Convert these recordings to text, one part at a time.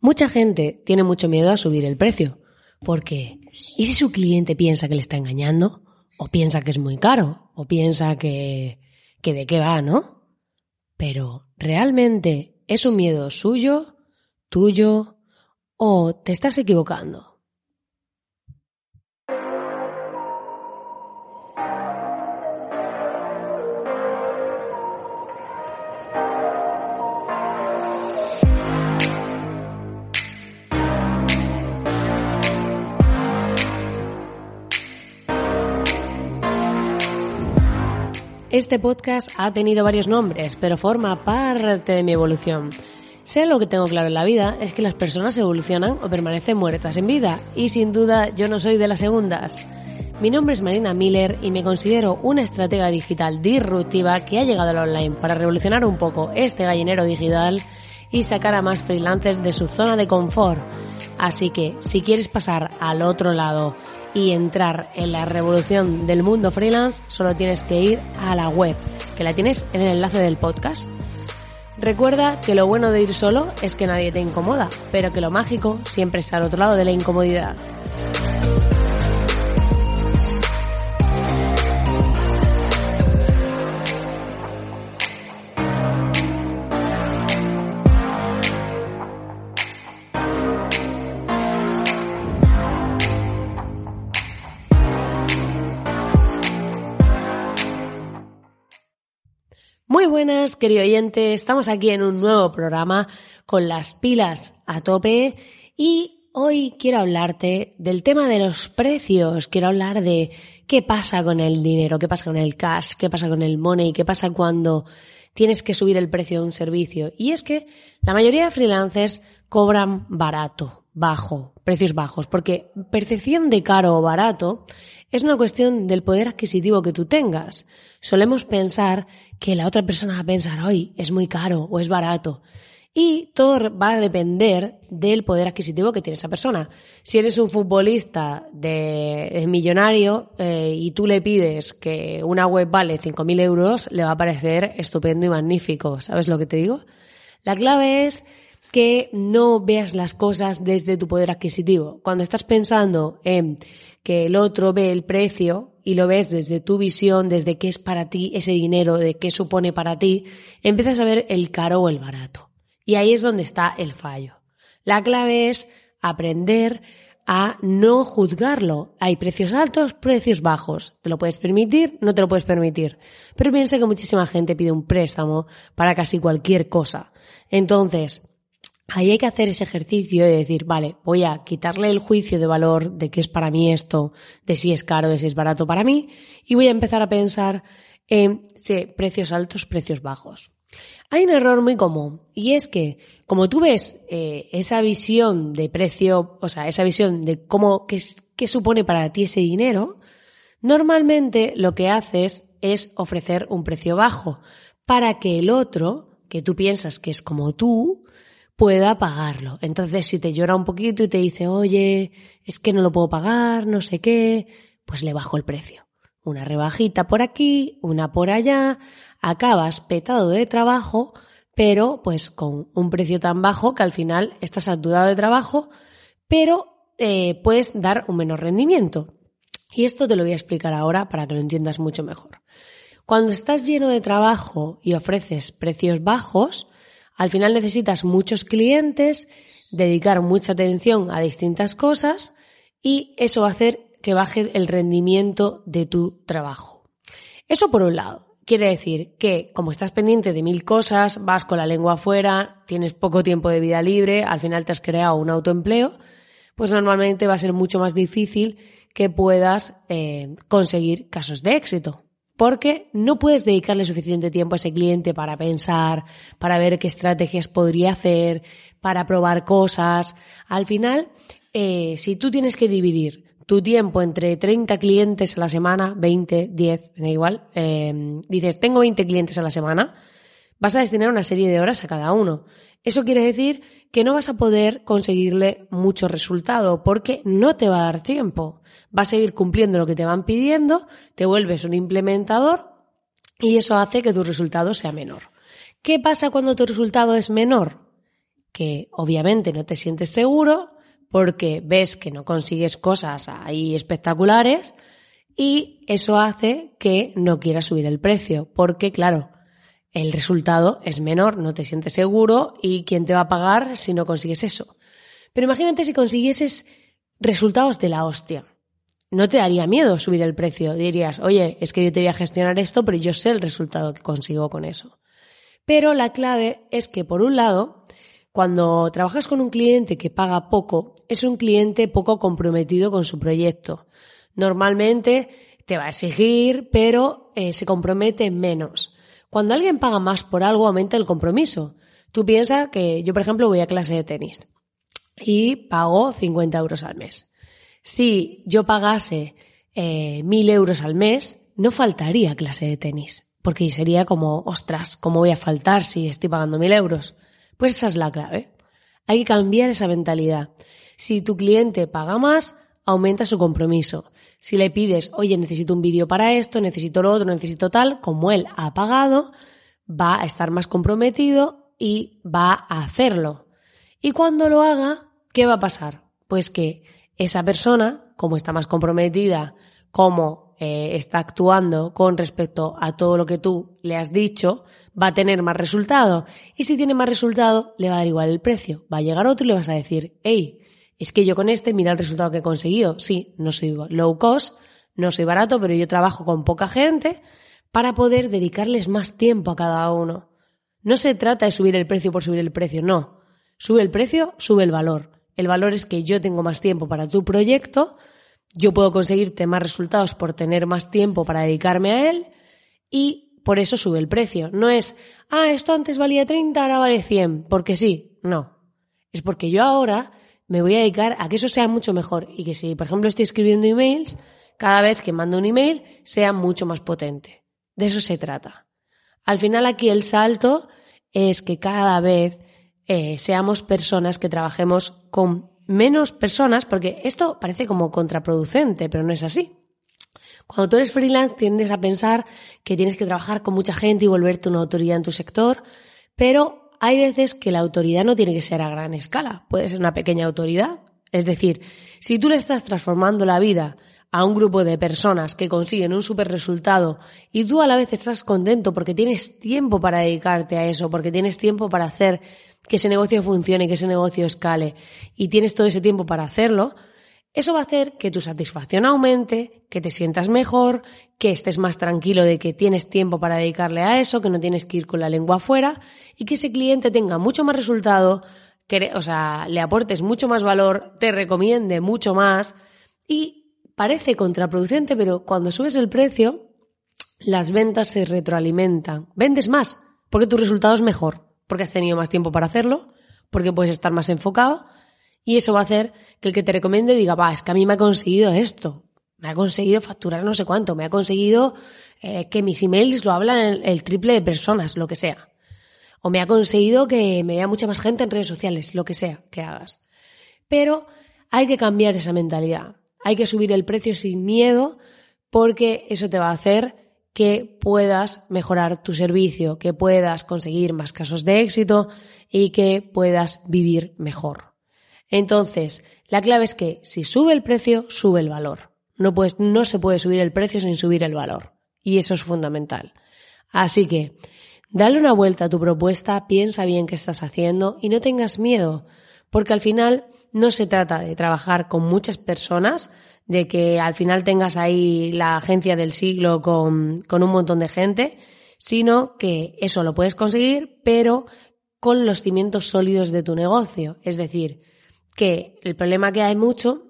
Mucha gente tiene mucho miedo a subir el precio, porque ¿y si su cliente piensa que le está engañando? O piensa que es muy caro, o piensa que, que de qué va, ¿no? Pero ¿realmente es un miedo suyo, tuyo, o te estás equivocando? Este podcast ha tenido varios nombres, pero forma parte de mi evolución. Sé lo que tengo claro en la vida es que las personas evolucionan o permanecen muertas en vida, y sin duda yo no soy de las segundas. Mi nombre es Marina Miller y me considero una estratega digital disruptiva que ha llegado al online para revolucionar un poco este gallinero digital y sacar a más freelancers de su zona de confort. Así que si quieres pasar al otro lado y entrar en la revolución del mundo freelance, solo tienes que ir a la web, que la tienes en el enlace del podcast. Recuerda que lo bueno de ir solo es que nadie te incomoda, pero que lo mágico siempre está al otro lado de la incomodidad. Muy buenas, querido oyente. Estamos aquí en un nuevo programa con las pilas a tope y hoy quiero hablarte del tema de los precios. Quiero hablar de qué pasa con el dinero, qué pasa con el cash, qué pasa con el money, qué pasa cuando tienes que subir el precio de un servicio. Y es que la mayoría de freelancers cobran barato, bajo, precios bajos, porque percepción de caro o barato es una cuestión del poder adquisitivo que tú tengas. Solemos pensar que la otra persona va a pensar, hoy es muy caro o es barato. Y todo va a depender del poder adquisitivo que tiene esa persona. Si eres un futbolista de, millonario eh, y tú le pides que una web vale 5.000 euros, le va a parecer estupendo y magnífico. ¿Sabes lo que te digo? La clave es que no veas las cosas desde tu poder adquisitivo. Cuando estás pensando en que el otro ve el precio y lo ves desde tu visión, desde qué es para ti ese dinero, de qué supone para ti, empiezas a ver el caro o el barato. Y ahí es donde está el fallo. La clave es aprender a no juzgarlo. Hay precios altos, precios bajos. ¿Te lo puedes permitir? No te lo puedes permitir. Pero piensa que muchísima gente pide un préstamo para casi cualquier cosa. Entonces, Ahí hay que hacer ese ejercicio de decir, vale, voy a quitarle el juicio de valor de qué es para mí esto, de si es caro, de si es barato para mí, y voy a empezar a pensar en precios altos, precios bajos. Hay un error muy común y es que como tú ves eh, esa visión de precio, o sea, esa visión de cómo, qué, qué supone para ti ese dinero, normalmente lo que haces es ofrecer un precio bajo para que el otro, que tú piensas que es como tú, pueda pagarlo. Entonces, si te llora un poquito y te dice, oye, es que no lo puedo pagar, no sé qué, pues le bajo el precio. Una rebajita por aquí, una por allá, acabas petado de trabajo, pero pues con un precio tan bajo que al final estás saturado de trabajo, pero eh, puedes dar un menor rendimiento. Y esto te lo voy a explicar ahora para que lo entiendas mucho mejor. Cuando estás lleno de trabajo y ofreces precios bajos, al final necesitas muchos clientes, dedicar mucha atención a distintas cosas y eso va a hacer que baje el rendimiento de tu trabajo. Eso por un lado. Quiere decir que como estás pendiente de mil cosas, vas con la lengua afuera, tienes poco tiempo de vida libre, al final te has creado un autoempleo, pues normalmente va a ser mucho más difícil que puedas eh, conseguir casos de éxito. Porque no puedes dedicarle suficiente tiempo a ese cliente para pensar, para ver qué estrategias podría hacer, para probar cosas. Al final, eh, si tú tienes que dividir tu tiempo entre 30 clientes a la semana, 20, 10, me da igual, eh, dices, tengo 20 clientes a la semana, vas a destinar una serie de horas a cada uno. Eso quiere decir que no vas a poder conseguirle mucho resultado porque no te va a dar tiempo vas a seguir cumpliendo lo que te van pidiendo, te vuelves un implementador y eso hace que tu resultado sea menor. ¿Qué pasa cuando tu resultado es menor? Que obviamente no te sientes seguro porque ves que no consigues cosas ahí espectaculares y eso hace que no quieras subir el precio porque claro, el resultado es menor, no te sientes seguro y quién te va a pagar si no consigues eso. Pero imagínate si consiguieses resultados de la hostia no te daría miedo subir el precio. Dirías, oye, es que yo te voy a gestionar esto, pero yo sé el resultado que consigo con eso. Pero la clave es que, por un lado, cuando trabajas con un cliente que paga poco, es un cliente poco comprometido con su proyecto. Normalmente te va a exigir, pero eh, se compromete menos. Cuando alguien paga más por algo, aumenta el compromiso. Tú piensas que yo, por ejemplo, voy a clase de tenis y pago 50 euros al mes. Si yo pagase eh, mil euros al mes, no faltaría clase de tenis. Porque sería como, ostras, ¿cómo voy a faltar si estoy pagando mil euros? Pues esa es la clave. Hay que cambiar esa mentalidad. Si tu cliente paga más, aumenta su compromiso. Si le pides, oye, necesito un vídeo para esto, necesito lo otro, necesito tal, como él ha pagado, va a estar más comprometido y va a hacerlo. Y cuando lo haga, ¿qué va a pasar? Pues que esa persona, como está más comprometida, como eh, está actuando con respecto a todo lo que tú le has dicho, va a tener más resultado. Y si tiene más resultado, le va a dar igual el precio. Va a llegar otro y le vas a decir, hey, es que yo con este, mira el resultado que he conseguido. Sí, no soy low cost, no soy barato, pero yo trabajo con poca gente para poder dedicarles más tiempo a cada uno. No se trata de subir el precio por subir el precio, no. Sube el precio, sube el valor. El valor es que yo tengo más tiempo para tu proyecto, yo puedo conseguirte más resultados por tener más tiempo para dedicarme a él y por eso sube el precio. No es, ah, esto antes valía 30, ahora vale 100, porque sí. No. Es porque yo ahora me voy a dedicar a que eso sea mucho mejor y que si, por ejemplo, estoy escribiendo emails, cada vez que mando un email sea mucho más potente. De eso se trata. Al final aquí el salto es que cada vez eh, seamos personas que trabajemos con menos personas, porque esto parece como contraproducente, pero no es así. Cuando tú eres freelance tiendes a pensar que tienes que trabajar con mucha gente y volverte una autoridad en tu sector, pero hay veces que la autoridad no tiene que ser a gran escala, puede ser una pequeña autoridad. Es decir, si tú le estás transformando la vida a un grupo de personas que consiguen un super resultado y tú a la vez estás contento porque tienes tiempo para dedicarte a eso, porque tienes tiempo para hacer que ese negocio funcione, que ese negocio escale y tienes todo ese tiempo para hacerlo, eso va a hacer que tu satisfacción aumente, que te sientas mejor, que estés más tranquilo de que tienes tiempo para dedicarle a eso, que no tienes que ir con la lengua afuera y que ese cliente tenga mucho más resultado, que, o sea, le aportes mucho más valor, te recomiende mucho más y parece contraproducente, pero cuando subes el precio, las ventas se retroalimentan. Vendes más porque tu resultado es mejor porque has tenido más tiempo para hacerlo, porque puedes estar más enfocado y eso va a hacer que el que te recomiende diga, va, es que a mí me ha conseguido esto, me ha conseguido facturar no sé cuánto, me ha conseguido eh, que mis emails lo hablan el, el triple de personas, lo que sea. O me ha conseguido que me vea mucha más gente en redes sociales, lo que sea que hagas. Pero hay que cambiar esa mentalidad. Hay que subir el precio sin miedo porque eso te va a hacer que puedas mejorar tu servicio, que puedas conseguir más casos de éxito y que puedas vivir mejor. Entonces, la clave es que si sube el precio, sube el valor. No, no se puede subir el precio sin subir el valor. Y eso es fundamental. Así que, dale una vuelta a tu propuesta, piensa bien qué estás haciendo y no tengas miedo, porque al final no se trata de trabajar con muchas personas, de que al final tengas ahí la agencia del siglo con, con un montón de gente, sino que eso lo puedes conseguir, pero con los cimientos sólidos de tu negocio. Es decir, que el problema que hay mucho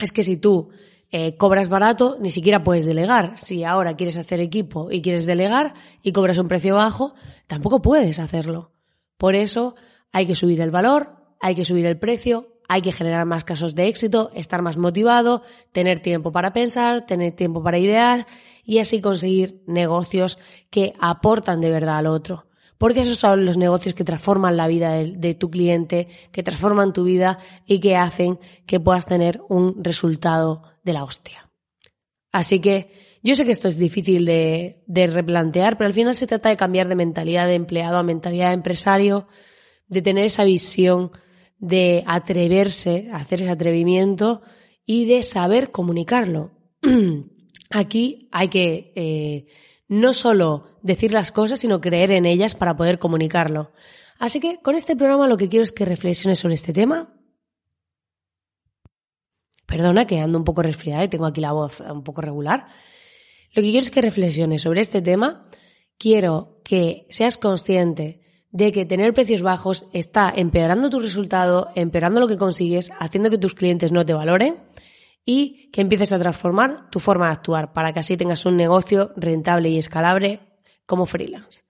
es que si tú eh, cobras barato, ni siquiera puedes delegar. Si ahora quieres hacer equipo y quieres delegar y cobras un precio bajo, tampoco puedes hacerlo. Por eso hay que subir el valor, hay que subir el precio, hay que generar más casos de éxito, estar más motivado, tener tiempo para pensar, tener tiempo para idear y así conseguir negocios que aportan de verdad al otro. Porque esos son los negocios que transforman la vida de, tu cliente, que transforman tu vida y que hacen que puedas tener un resultado de la hostia. Así que yo sé que esto es difícil de, replantear, pero al final se trata de cambiar de mentalidad de empleado a mentalidad de empresario, de tener esa visión, de atreverse, hacer ese atrevimiento y de saber comunicarlo. Aquí hay que eh, no solo decir las cosas, sino creer en ellas para poder comunicarlo. Así que con este programa lo que quiero es que reflexiones sobre este tema. Perdona que ando un poco resfriada y tengo aquí la voz un poco regular. Lo que quiero es que reflexiones sobre este tema. Quiero que seas consciente de que tener precios bajos está empeorando tu resultado, empeorando lo que consigues, haciendo que tus clientes no te valoren y que empieces a transformar tu forma de actuar para que así tengas un negocio rentable y escalable como freelance.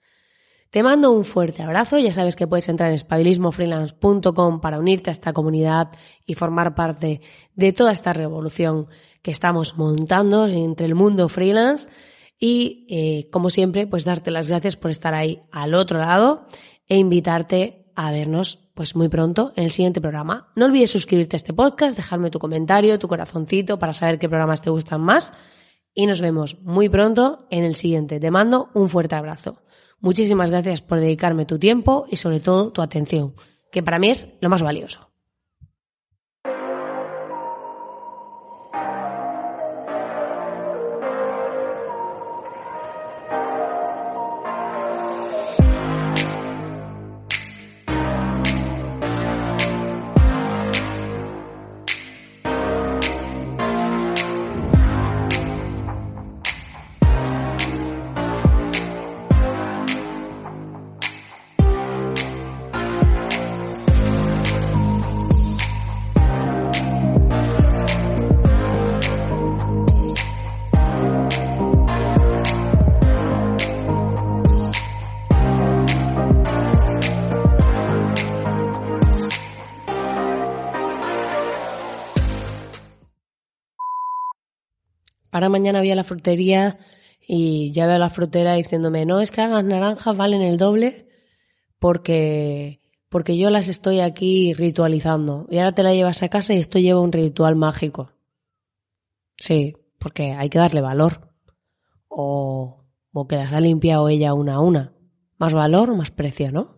Te mando un fuerte abrazo, ya sabes que puedes entrar en espabilismofreelance.com para unirte a esta comunidad y formar parte de toda esta revolución que estamos montando entre el mundo freelance y eh, como siempre pues darte las gracias por estar ahí al otro lado e invitarte a vernos pues muy pronto en el siguiente programa. No olvides suscribirte a este podcast, dejarme tu comentario, tu corazoncito para saber qué programas te gustan más y nos vemos muy pronto en el siguiente. Te mando un fuerte abrazo. Muchísimas gracias por dedicarme tu tiempo y sobre todo tu atención, que para mí es lo más valioso. Ahora mañana voy a la frutería y ya veo a la frutera diciéndome, no, es que las naranjas valen el doble porque, porque yo las estoy aquí ritualizando. Y ahora te la llevas a casa y esto lleva un ritual mágico. Sí, porque hay que darle valor. O, o que las ha limpiado ella una a una. Más valor, más precio, ¿no?